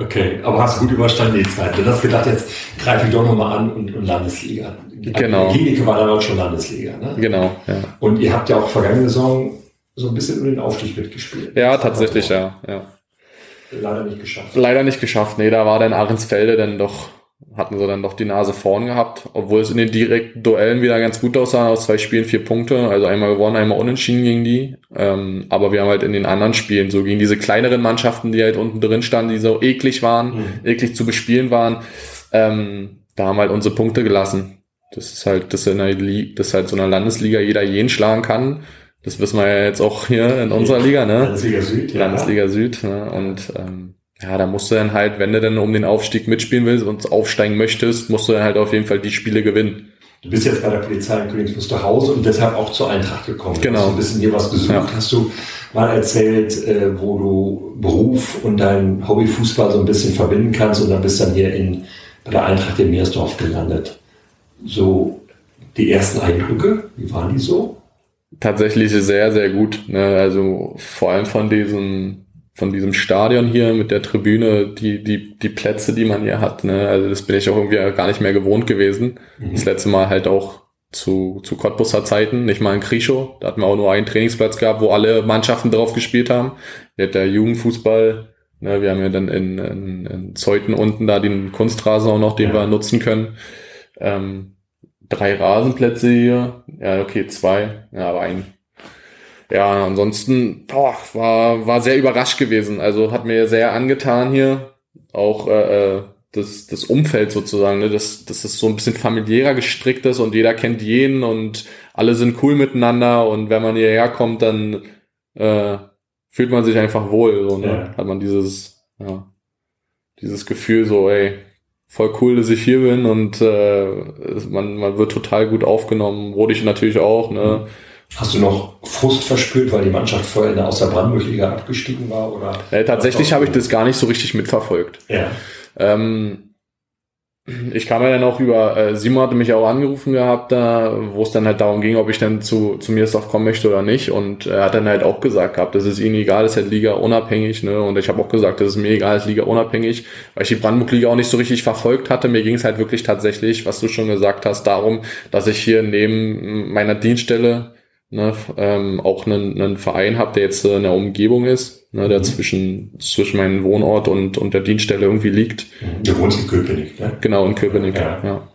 Okay, aber hast du gut überstanden die Zeit. Du hast gedacht, jetzt greife ich doch nochmal an und, und Landesliga. Genau. Klinik war dann auch schon Landesliga, ne? Genau, ja. Und ihr habt ja auch vergangene Saison so ein bisschen um den Aufstieg mitgespielt. Ja, tatsächlich, ja, ja. Leider nicht geschafft. Leider nicht geschafft. Nee, da war dann Ahrensfelde dann doch hatten sie dann doch die Nase vorn gehabt, obwohl es in den direkten Duellen wieder ganz gut aussah, aus zwei Spielen vier Punkte, also einmal gewonnen, einmal unentschieden gegen die. Ähm, aber wir haben halt in den anderen Spielen, so gegen diese kleineren Mannschaften, die halt unten drin standen, die so eklig waren, mhm. eklig zu bespielen waren, ähm, da haben halt unsere Punkte gelassen. Das ist halt, dass in der Liga, dass halt so einer Landesliga jeder jeden schlagen kann. Das wissen wir ja jetzt auch hier in unserer Liga, ne? Landesliga Süd, ja. Landesliga Süd, ne? Und ähm, ja, da musst du dann halt, wenn du dann um den Aufstieg mitspielen willst und aufsteigen möchtest, musst du dann halt auf jeden Fall die Spiele gewinnen. Du bist jetzt bei der Polizei in Königsbus zu Hause und deshalb auch zur Eintracht gekommen. Genau. Du hast ein bisschen hier was besucht. Ja. Hast du mal erzählt, äh, wo du Beruf und dein Hobby Fußball so ein bisschen verbinden kannst und dann bist dann hier in, bei der Eintracht in Meersdorf gelandet. So die ersten Eindrücke, wie waren die so? Tatsächlich sehr, sehr gut. Ne? Also vor allem von diesem von diesem Stadion hier mit der Tribüne, die, die, die Plätze, die man hier hat. Ne? Also das bin ich auch irgendwie gar nicht mehr gewohnt gewesen. Mhm. Das letzte Mal halt auch zu, zu Cottbusser Zeiten, nicht mal in Krischow. Da hatten wir auch nur einen Trainingsplatz gehabt, wo alle Mannschaften drauf gespielt haben. Hier der Jugendfußball, ne, wir haben ja dann in, in, in Zeuthen unten da den Kunstrasen auch noch, den ja. wir nutzen können. Ähm, drei Rasenplätze hier. Ja, okay, zwei. Ja, aber ein ja, ansonsten boah, war, war sehr überrascht gewesen. Also hat mir sehr angetan hier. Auch äh, äh, das, das Umfeld sozusagen, ne? dass, dass es so ein bisschen familiärer gestrickt ist und jeder kennt jeden und alle sind cool miteinander und wenn man hierher kommt, dann äh, fühlt man sich einfach wohl. So, ne? Ja. Hat man dieses, ja, dieses Gefühl so, ey, voll cool, dass ich hier bin und äh, man, man wird total gut aufgenommen. Wurde ich natürlich auch, ne? Mhm Hast du noch Frust verspürt, weil die Mannschaft vorher in der Außer Brandenburg-Liga abgestiegen war? Oder äh, tatsächlich habe ich das gar nicht so richtig mitverfolgt. Ja. Ähm, ich kam ja dann auch über, äh, Simon hatte mich auch angerufen gehabt, da, wo es dann halt darum ging, ob ich dann zu, zu Mirsdorf kommen möchte oder nicht. Und er hat dann halt auch gesagt gehabt, das ist ihnen egal, das ist halt Liga unabhängig, ne? Und ich habe auch gesagt, das ist mir egal, das ist Liga unabhängig, weil ich die Brandenburg-Liga auch nicht so richtig verfolgt hatte. Mir ging es halt wirklich tatsächlich, was du schon gesagt hast, darum, dass ich hier neben meiner Dienststelle ne, ähm, auch einen, einen Verein habe, der jetzt in der Umgebung ist, ne, der mhm. zwischen, zwischen meinem Wohnort und, und der Dienststelle irgendwie liegt. Mhm. Du wohnst in Köpenick, ne? Genau, in Köpenick, ja. ja.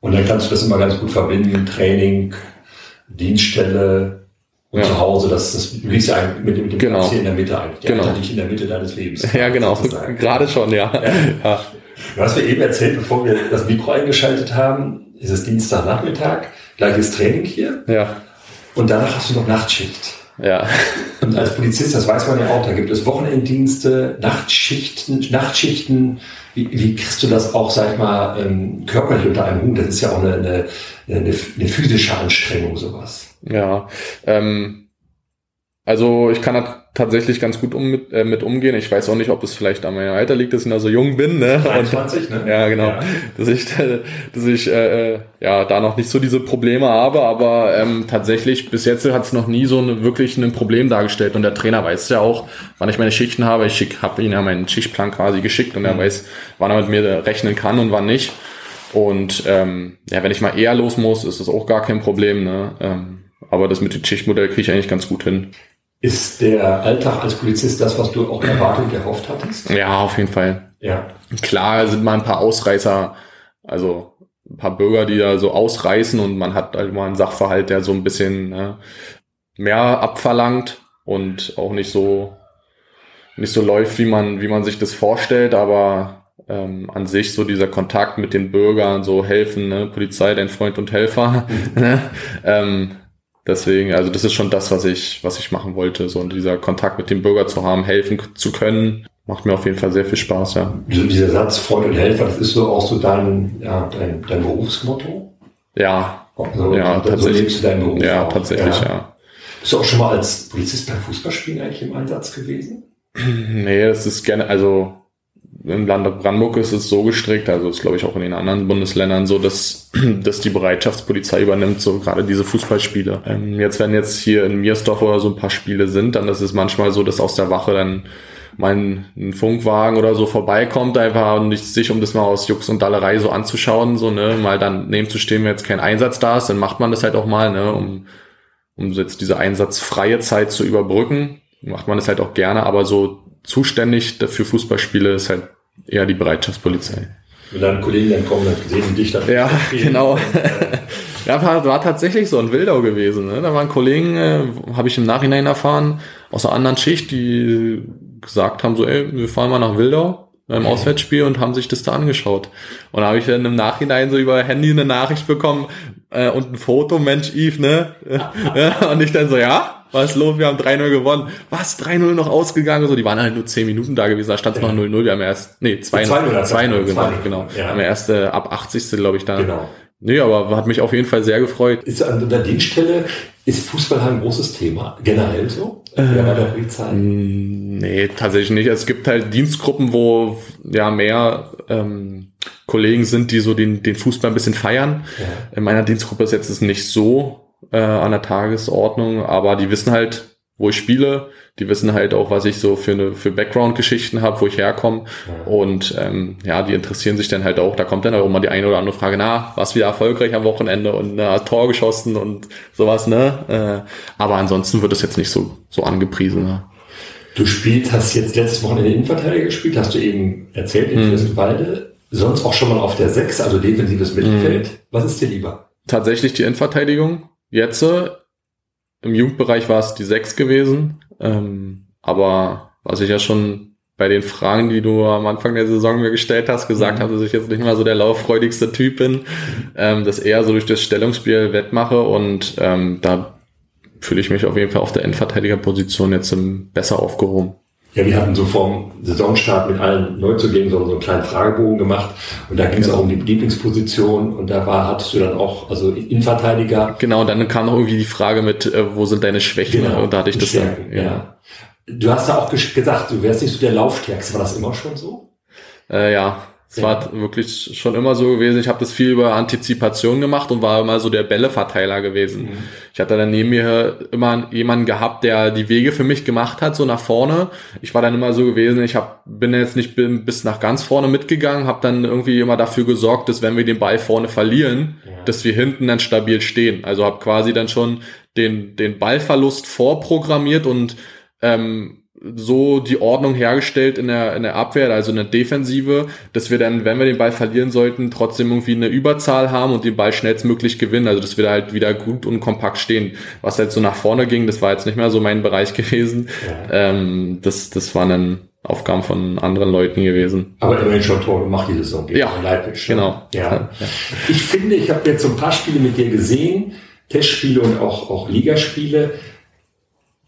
Und dann kannst du das immer ganz gut verbinden, Training, Dienststelle und ja. zu Hause, das, das du liegst ja mit, mit dem genau. In der Mitte eigentlich. Der genau. nicht in der Mitte deines Lebens. Ja, genau. Gerade schon, ja. ja. ja. Du hast mir eben erzählt, bevor wir das Mikro eingeschaltet haben, ist es Dienstagnachmittag, gleiches Training hier. Ja. Und danach hast du noch Nachtschicht. Ja. Und als Polizist, das weiß man ja auch, da gibt es Wochenenddienste, Nachtschichten, Nachtschichten. Wie, wie kriegst du das auch, sag ich mal, ähm, körperlich unter einem Hut? Das ist ja auch eine, eine, eine, eine physische Anstrengung, sowas. Ja, ähm, also ich kann tatsächlich ganz gut um, mit, äh, mit umgehen. Ich weiß auch nicht, ob es vielleicht an meinem Alter liegt, dass ich noch so jung bin. Ne? 23, ne? Ja, genau. Ja. Dass ich, dass ich äh, äh, ja da noch nicht so diese Probleme habe, aber ähm, tatsächlich bis jetzt hat es noch nie so eine, wirklich ein Problem dargestellt. Und der Trainer weiß ja auch, wann ich meine Schichten habe. Ich habe ihn ja meinen Schichtplan quasi geschickt und er mhm. weiß, wann er mit mir rechnen kann und wann nicht. Und ähm, ja, wenn ich mal eher los muss, ist das auch gar kein Problem. Ne? Ähm, aber das mit dem Schichtmodell kriege ich eigentlich ganz gut hin. Ist der Alltag als Polizist das, was du auch erwartet und erhofft hattest? Ja, auf jeden Fall. Ja. Klar sind mal ein paar Ausreißer, also ein paar Bürger, die da so ausreißen und man hat halt mal einen Sachverhalt, der so ein bisschen äh, mehr abverlangt und auch nicht so nicht so läuft, wie man wie man sich das vorstellt, aber ähm, an sich so dieser Kontakt mit den Bürgern, so helfen, ne? Polizei, dein Freund und Helfer, ne? ähm, Deswegen, also das ist schon das, was ich, was ich machen wollte, so dieser Kontakt mit dem Bürger zu haben, helfen zu können, macht mir auf jeden Fall sehr viel Spaß, ja. Also dieser Satz Freund und Helfer, das ist so auch so dein, ja, dein, dein Berufsmotto? Ja. Also, ja, so tatsächlich. Beruf Ja, auch. tatsächlich, ja. ja. Bist du auch schon mal als Polizist beim Fußballspielen eigentlich im Einsatz gewesen? nee, das ist gerne, also im Land Brandenburg ist es so gestrickt, also ist glaube ich auch in den anderen Bundesländern so, dass, dass die Bereitschaftspolizei übernimmt, so gerade diese Fußballspiele. Ähm, jetzt, wenn jetzt hier in Miersdorf oder so ein paar Spiele sind, dann ist es manchmal so, dass aus der Wache dann mal ein, Funkwagen oder so vorbeikommt, einfach nicht sich, um das mal aus Jux und Dallerei so anzuschauen, so, ne, mal dann neben zu stehen, wenn jetzt kein Einsatz da ist, dann macht man das halt auch mal, ne, um, um jetzt diese einsatzfreie Zeit zu überbrücken, macht man das halt auch gerne, aber so zuständig für Fußballspiele ist halt eher die Bereitschaftspolizei. Wenn deine Kollegen dann kommen, dann sehen dich dann. Ja, genau. Ja, war, war tatsächlich so ein Wildau gewesen. Ne? Da waren Kollegen, äh, habe ich im Nachhinein erfahren, aus einer anderen Schicht, die gesagt haben so, ey, wir fahren mal nach Wildau beim Auswärtsspiel und haben sich das da angeschaut. Und da habe ich dann im Nachhinein so über Handy eine Nachricht bekommen äh, und ein Foto, Mensch, Yves, ne? und ich dann so, ja, was ist los? Wir haben 3-0 gewonnen. Was? 3-0 noch ausgegangen? So, die waren halt nur 10 Minuten da gewesen, da stand es ja. noch 0-0. Wir haben erst, nee, 2-0 2-0 gewonnen, genau. Ja. Haben wir erst äh, ab 80. glaube ich da. Genau. Nee, aber hat mich auf jeden Fall sehr gefreut. Ist an der Dienststelle, ist Fußball ein großes Thema? Generell so? Äh, ja, bei der Polizei? Nee, tatsächlich nicht. Es gibt halt Dienstgruppen, wo ja mehr ähm, Kollegen sind, die so den, den Fußball ein bisschen feiern. Ja. In meiner Dienstgruppe ist jetzt nicht so äh, an der Tagesordnung, aber die wissen halt, wo ich spiele. Die wissen halt auch, was ich so für eine für Background-Geschichten habe, wo ich herkomme. Ja. Und ähm, ja, die interessieren sich dann halt auch. Da kommt dann auch immer die eine oder andere Frage, na, was wieder erfolgreich am Wochenende und na, Tor geschossen und sowas, ne? Äh, aber ansonsten wird es jetzt nicht so so angepriesen. Ne? Du spielst, hast jetzt letztes Wochenende Innenverteidiger gespielt, hast du eben erzählt in. Fürstenwalde. Sonst auch schon mal auf der 6, also defensives Mittelfeld. Hm. Was ist dir lieber? Tatsächlich die Innenverteidigung. Jetzt im Jugendbereich war es die 6 gewesen. Ähm, aber was ich ja schon bei den Fragen, die du am Anfang der Saison mir gestellt hast, gesagt mhm. habe, dass ich jetzt nicht mal so der lauffreudigste Typ bin, ähm, das eher so durch das Stellungsspiel wettmache und ähm, da fühle ich mich auf jeden Fall auf der Endverteidigerposition jetzt besser aufgehoben. Ja, wir hatten so vorm Saisonstart mit allen Neuzugängen so, so einen kleinen Fragebogen gemacht und da ging es genau. auch um die Lieblingsposition und da war, hattest du dann auch, also Innenverteidiger. Genau, dann kam noch irgendwie die Frage mit, äh, wo sind deine Schwächen genau, und da hatte ich das dann, ja. ja. Du hast ja auch gesagt, du wärst nicht so der Laufstärkste, war das immer schon so? Äh, ja, es war wirklich schon immer so gewesen. Ich habe das viel über Antizipation gemacht und war immer so der Bälleverteiler gewesen. Mhm. Ich hatte dann neben mir immer jemanden gehabt, der die Wege für mich gemacht hat, so nach vorne. Ich war dann immer so gewesen, ich hab, bin jetzt nicht bis nach ganz vorne mitgegangen, habe dann irgendwie immer dafür gesorgt, dass wenn wir den Ball vorne verlieren, ja. dass wir hinten dann stabil stehen. Also habe quasi dann schon den, den Ballverlust vorprogrammiert und ähm, so die Ordnung hergestellt in der, in der Abwehr, also in der Defensive, dass wir dann, wenn wir den Ball verlieren sollten, trotzdem irgendwie eine Überzahl haben und den Ball schnellstmöglich gewinnen. Also dass wir da halt wieder gut und kompakt stehen. Was halt so nach vorne ging, das war jetzt nicht mehr so mein Bereich gewesen. Ja. Ähm, das, das waren dann Aufgaben von anderen Leuten gewesen. Aber immerhin schon Tor gemacht diese Saison ja, Leipzig. Genau. Ja. ja. Ich finde, ich habe jetzt so ein paar Spiele mit dir gesehen, Testspiele und auch, auch Ligaspiele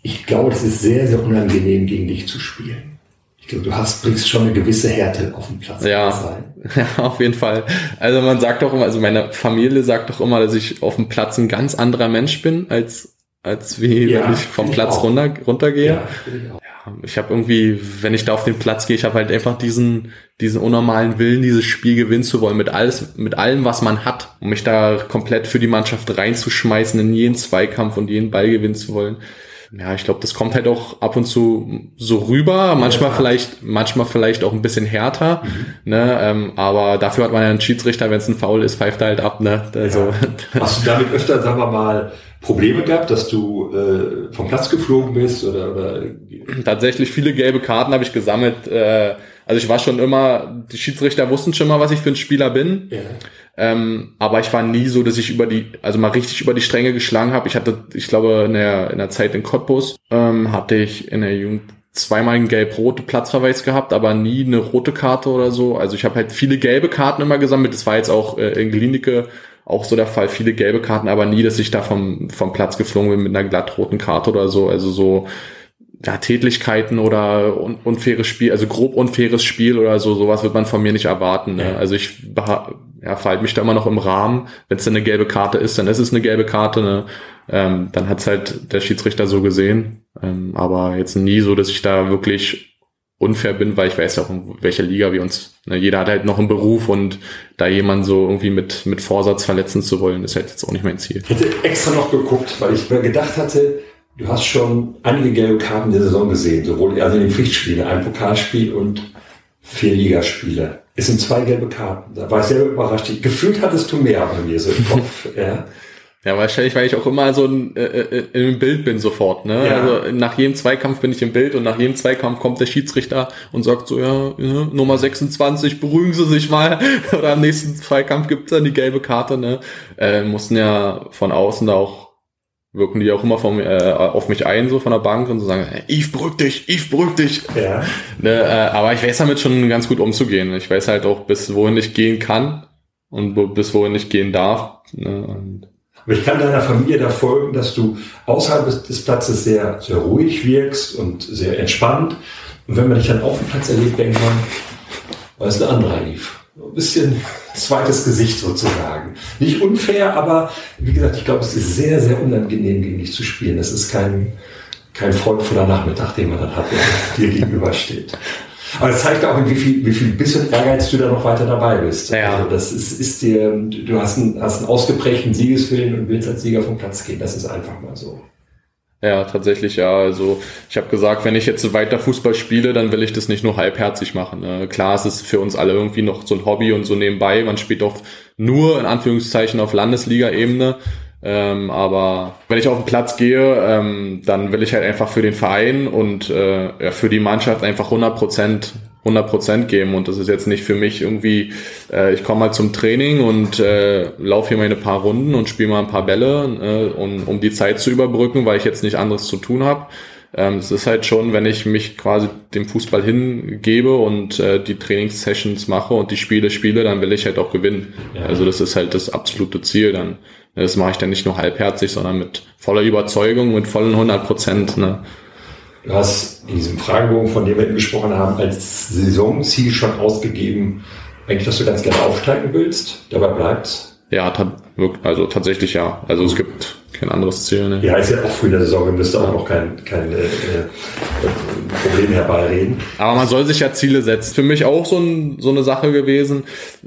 ich glaube, es ist sehr, sehr unangenehm, gegen dich zu spielen. Ich glaube, du hast, bringst schon eine gewisse Härte auf den Platz. Ja, ja, auf jeden Fall. Also man sagt doch immer, also meine Familie sagt doch immer, dass ich auf dem Platz ein ganz anderer Mensch bin, als, als wie ja, wenn ich vom Platz ich runter, runtergehe. Ja, ich, ja, ich habe irgendwie, wenn ich da auf den Platz gehe, ich habe halt einfach diesen, diesen unnormalen Willen, dieses Spiel gewinnen zu wollen, mit alles, mit allem, was man hat, um mich da komplett für die Mannschaft reinzuschmeißen, in jeden Zweikampf und jeden Ball gewinnen zu wollen ja, ich glaube, das kommt halt auch ab und zu so rüber. Manchmal ja, vielleicht, manchmal vielleicht auch ein bisschen härter. Mhm. Ne, ähm, aber dafür hat man ja einen Schiedsrichter, wenn es ein Foul ist, pfeift er halt ab. Ne? Also, ja. Hast du damit öfter, sagen wir mal, Probleme gehabt, dass du äh, vom Platz geflogen bist oder, oder tatsächlich viele gelbe Karten habe ich gesammelt. Äh, also ich war schon immer, die Schiedsrichter wussten schon mal, was ich für ein Spieler bin. Ja. Ähm, aber ich war nie so, dass ich über die, also mal richtig über die Stränge geschlagen habe. Ich hatte, ich glaube, in der, in der Zeit in Cottbus ähm, hatte ich in der Jugend zweimal einen gelb-rote Platzverweis gehabt, aber nie eine rote Karte oder so. Also ich habe halt viele gelbe Karten immer gesammelt. Das war jetzt auch äh, in Klinike auch so der Fall. Viele gelbe Karten, aber nie, dass ich da vom, vom Platz geflogen bin mit einer glattroten Karte oder so. Also so ja, Tätlichkeiten oder un unfaires Spiel, also grob unfaires Spiel oder so, sowas wird man von mir nicht erwarten. Ne? Also ich ja, verhalte mich da immer noch im Rahmen. Wenn es eine gelbe Karte ist, dann ist es eine gelbe Karte. Ne? Ähm, dann hat's halt der Schiedsrichter so gesehen. Ähm, aber jetzt nie so, dass ich da wirklich unfair bin, weil ich weiß ja auch, in welcher Liga wir uns. Ne? Jeder hat halt noch einen Beruf und da jemanden so irgendwie mit, mit Vorsatz verletzen zu wollen, ist halt jetzt auch nicht mein Ziel. Ich hätte extra noch geguckt, weil ich mir gedacht hatte, du hast schon einige gelbe Karten der Saison gesehen, sowohl also in den Pflichtspielen, ein Pokalspiel und vier Ligaspiele. Es sind zwei gelbe Karten. Da war ich sehr überrascht. Gefühlt hattest du mehr bei mir so im Kopf. ja. Ja, wahrscheinlich, weil ich auch immer so ein, äh, äh, im Bild bin sofort. Ne? Ja. Also nach jedem Zweikampf bin ich im Bild und nach jedem Zweikampf kommt der Schiedsrichter und sagt so, ja, ja Nummer 26, beruhigen Sie sich mal. Oder am nächsten Zweikampf gibt's dann die gelbe Karte. Ne? Äh, mussten ja von außen da auch wirken die auch immer von, äh, auf mich ein, so von der Bank und so sagen, Yves, beruhig dich, Yves, beruhig dich. Ja. Ne, äh, aber ich weiß damit schon ganz gut umzugehen. Ich weiß halt auch, bis wohin ich gehen kann und bis wohin ich gehen darf. Ne? Und aber ich kann deiner Familie da folgen, dass du außerhalb des Platzes sehr, sehr ruhig wirkst und sehr entspannt. Und wenn man dich dann auf dem Platz erlebt, denkt man, was ist ein anderer Yves? Ein bisschen zweites Gesicht sozusagen. Nicht unfair, aber wie gesagt, ich glaube, es ist sehr, sehr unangenehm, gegen dich zu spielen. Das ist kein, kein freudvoller Nachmittag, den man dann hat, der dir gegenübersteht. Aber es zeigt auch, wie viel, wie viel Biss und Ehrgeiz du da noch weiter dabei bist. Ja. Also das ist, ist dir, du hast einen, hast einen ausgeprägten Siegeswillen und willst als Sieger vom Platz gehen. Das ist einfach mal so. Ja, tatsächlich ja. Also ich habe gesagt, wenn ich jetzt weiter Fußball spiele, dann will ich das nicht nur halbherzig machen. Äh, klar, es ist für uns alle irgendwie noch so ein Hobby und so nebenbei. Man spielt auch nur in Anführungszeichen auf Landesliga-Ebene. Ähm, aber wenn ich auf den Platz gehe, ähm, dann will ich halt einfach für den Verein und äh, ja, für die Mannschaft einfach 100 Prozent 100% geben und das ist jetzt nicht für mich irgendwie, äh, ich komme mal zum Training und äh, laufe hier meine paar Runden und spiele mal ein paar Bälle, äh, um, um die Zeit zu überbrücken, weil ich jetzt nicht anderes zu tun habe. Ähm, es ist halt schon, wenn ich mich quasi dem Fußball hingebe und äh, die Trainingssessions mache und die Spiele spiele, dann will ich halt auch gewinnen. Ja. Also das ist halt das absolute Ziel dann. Das mache ich dann nicht nur halbherzig, sondern mit voller Überzeugung, mit vollen 100 Prozent. Ne? Du hast in diesem Fragebogen, von dem wir eben gesprochen haben, als Saisonziel schon ausgegeben, eigentlich, dass du ganz gerne aufsteigen willst. Dabei bleibt's. Ja, also tatsächlich ja. Also es gibt kein anderes Ziel. Ne? Ja, ist ja auch früh in der Saison, wir müssten auch noch kein, kein äh, Problem herbeireden. Aber man soll sich ja Ziele setzen. Für mich auch so, ein, so eine Sache gewesen.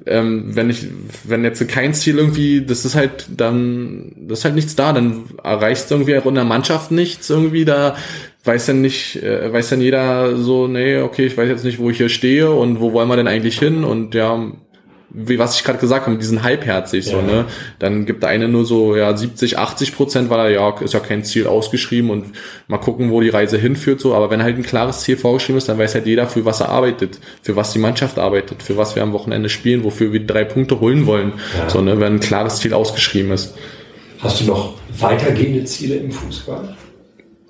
Ähm, wenn ich, wenn jetzt kein Ziel irgendwie, das ist halt dann, das ist halt nichts da, dann erreichst du irgendwie auch in der Mannschaft nichts irgendwie, da weiß dann nicht, äh, weiß dann jeder so, nee, okay, ich weiß jetzt nicht, wo ich hier stehe und wo wollen wir denn eigentlich hin und ja, wie was ich gerade gesagt habe, diesen halbherzig so, ja. ne? Dann gibt der eine nur so ja 70, 80 Prozent, weil er ja ist ja kein Ziel ausgeschrieben und mal gucken, wo die Reise hinführt so. Aber wenn halt ein klares Ziel vorgeschrieben ist, dann weiß halt jeder, für was er arbeitet, für was die Mannschaft arbeitet, für was wir am Wochenende spielen, wofür wir drei Punkte holen wollen. Ja. So, ne? Wenn ein klares Ziel ausgeschrieben ist. Hast du noch weitergehende Ziele im Fußball?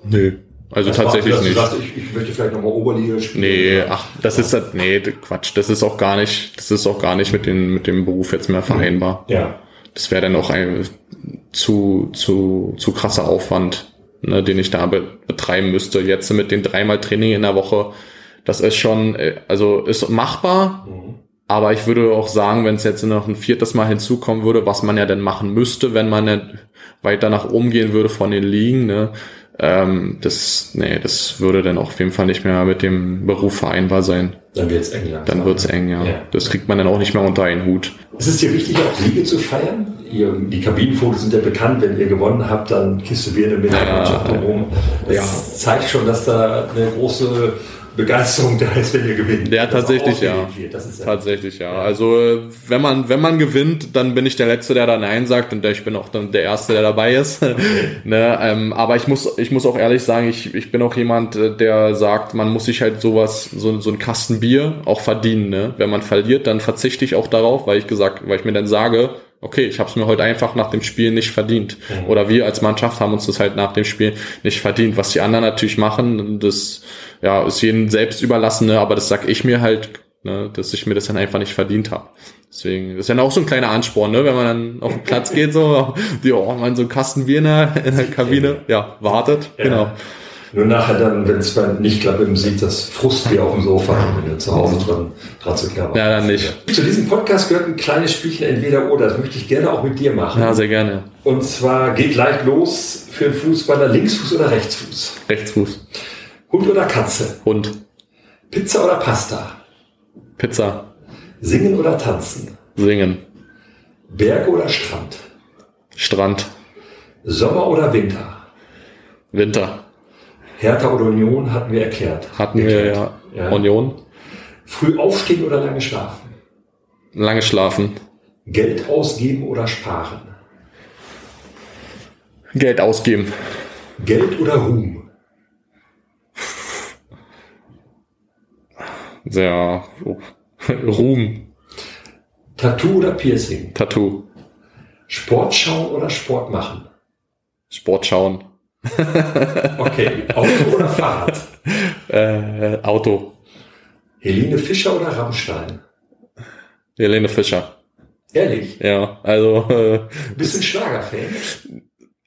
Nö. Also das tatsächlich nicht. Sagst, ich, ich möchte vielleicht nochmal Oberliga spielen. Nee, ach, das ist halt, nee, Quatsch. Das ist auch gar nicht, das ist auch gar nicht mit dem, mit dem Beruf jetzt mehr vereinbar. Ja. Das wäre dann auch ein zu, zu, zu krasser Aufwand, ne, den ich da betreiben müsste. Jetzt mit den dreimal Training in der Woche, das ist schon, äh, also ist machbar. Mhm. Aber ich würde auch sagen, wenn es jetzt noch ein viertes Mal hinzukommen würde, was man ja dann machen müsste, wenn man ja weiter nach oben gehen würde von den Ligen, ne, ähm, das, nee, das würde dann auch auf jeden Fall nicht mehr mit dem Beruf vereinbar sein. Dann wird's eng. Langsam. Dann wird's eng, ja. ja. Das kriegt man dann auch nicht mehr unter einen Hut. Ist es dir wichtig, auch Siege zu feiern? Ihr, die Kabinenfotos sind ja bekannt, wenn ihr gewonnen habt, dann Kiste Bier mit der Mannschaft rum. Das ja. zeigt schon, dass da eine große Begeisterung da ist, wenn ihr gewinnt. Ja, tatsächlich ja. ja. Tatsächlich ja. Also wenn man wenn man gewinnt, dann bin ich der Letzte, der da Nein sagt und ich bin auch dann der Erste, der dabei ist. Okay. ne, ähm, aber ich muss ich muss auch ehrlich sagen, ich, ich bin auch jemand, äh, der sagt, man muss sich halt sowas so, so ein Kasten Bier auch verdienen. Ne? Wenn man verliert, dann verzichte ich auch darauf, weil ich gesagt, weil ich mir dann sage, okay, ich habe es mir heute einfach nach dem Spiel nicht verdient. Mhm. Oder wir als Mannschaft haben uns das halt nach dem Spiel nicht verdient. Was die anderen natürlich machen, das ja, ist jedem selbst überlassen, ne? aber das sag ich mir halt, ne, dass ich mir das dann einfach nicht verdient habe. Deswegen, das ist ja auch so ein kleiner Ansporn, ne? wenn man dann auf den Platz geht, so, die, oh, man so ein Kasten Bier in der, in der Kabine, ja, wartet, ja. genau. Nur nachher dann, wenn es nicht klappt, im sieht das Frustbier auf dem Sofa, wenn ihr zu Hause dran, dran zu klären. Ja, dann nicht. Zu diesem Podcast gehört ein kleines Spielchen entweder oder. Das möchte ich gerne auch mit dir machen. Ja, sehr gerne. Und zwar geht gleich los für einen Fußballer Linksfuß oder Rechtsfuß? Rechtsfuß. Hund oder Katze? Hund. Pizza oder Pasta? Pizza. Singen oder tanzen? Singen. Berge oder Strand? Strand. Sommer oder Winter? Winter. Hertha oder Union hatten wir erklärt. Hatten wir ja, Ja. Union. Früh aufstehen oder lange schlafen? Lange schlafen. Geld ausgeben oder sparen? Geld ausgeben. Geld oder Ruhm? Sehr oh. Ruhm. Tattoo oder Piercing? Tattoo. Sport schauen oder Sport machen? Sport schauen. Okay. Auto oder Fahrrad? Äh, Auto. Helene Fischer oder Rammstein? Helene Fischer. Ehrlich? Ja, also äh, ein Schlagerfan?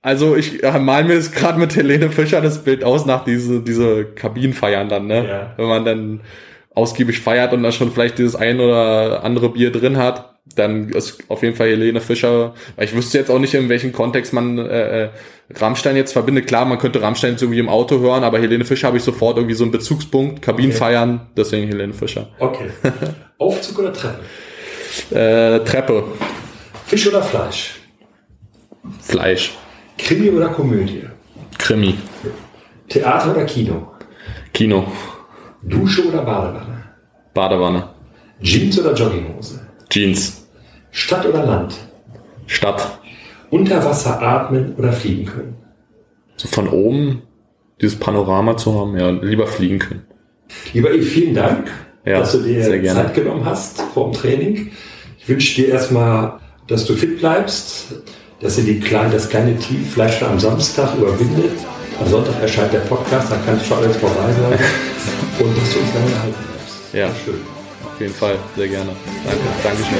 Also ich äh, mal mir jetzt gerade mit Helene Fischer das Bild aus nach diese, diese Kabinenfeiern dann, ne? Ja. Wenn man dann ausgiebig feiert und da schon vielleicht dieses ein oder andere Bier drin hat, dann ist auf jeden Fall Helene Fischer, ich wüsste jetzt auch nicht, in welchem Kontext man äh, äh, Rammstein jetzt verbindet. Klar, man könnte Rammstein jetzt irgendwie im Auto hören, aber Helene Fischer habe ich sofort irgendwie so einen Bezugspunkt, Kabinenfeiern, deswegen Helene Fischer. Okay. Aufzug oder Treppe? Äh, Treppe, Fisch oder Fleisch? Fleisch, Krimi oder Komödie? Krimi, Theater oder Kino? Kino, Dusche oder Badewanne? Badewanne, Jeans oder Jogginghose? Jeans, Stadt oder Land? Stadt. Unter Wasser atmen oder fliegen können? so von oben dieses Panorama zu haben, ja, lieber fliegen können. Lieber Yves, vielen Dank, Ja, dass du dir. Zeit genommen hast vor dem Training. Ich wünsche dir erstmal, dass du fit bleibst, dass ihr die kleine, das kleine Tief vielleicht schon am Samstag überwindet. Am Sonntag erscheint der Podcast, dann kann schon alles vorbei sein. Und dass du uns lange halten. Ja. Schön. Auf jeden Fall, sehr gerne. Danke, Dankeschön.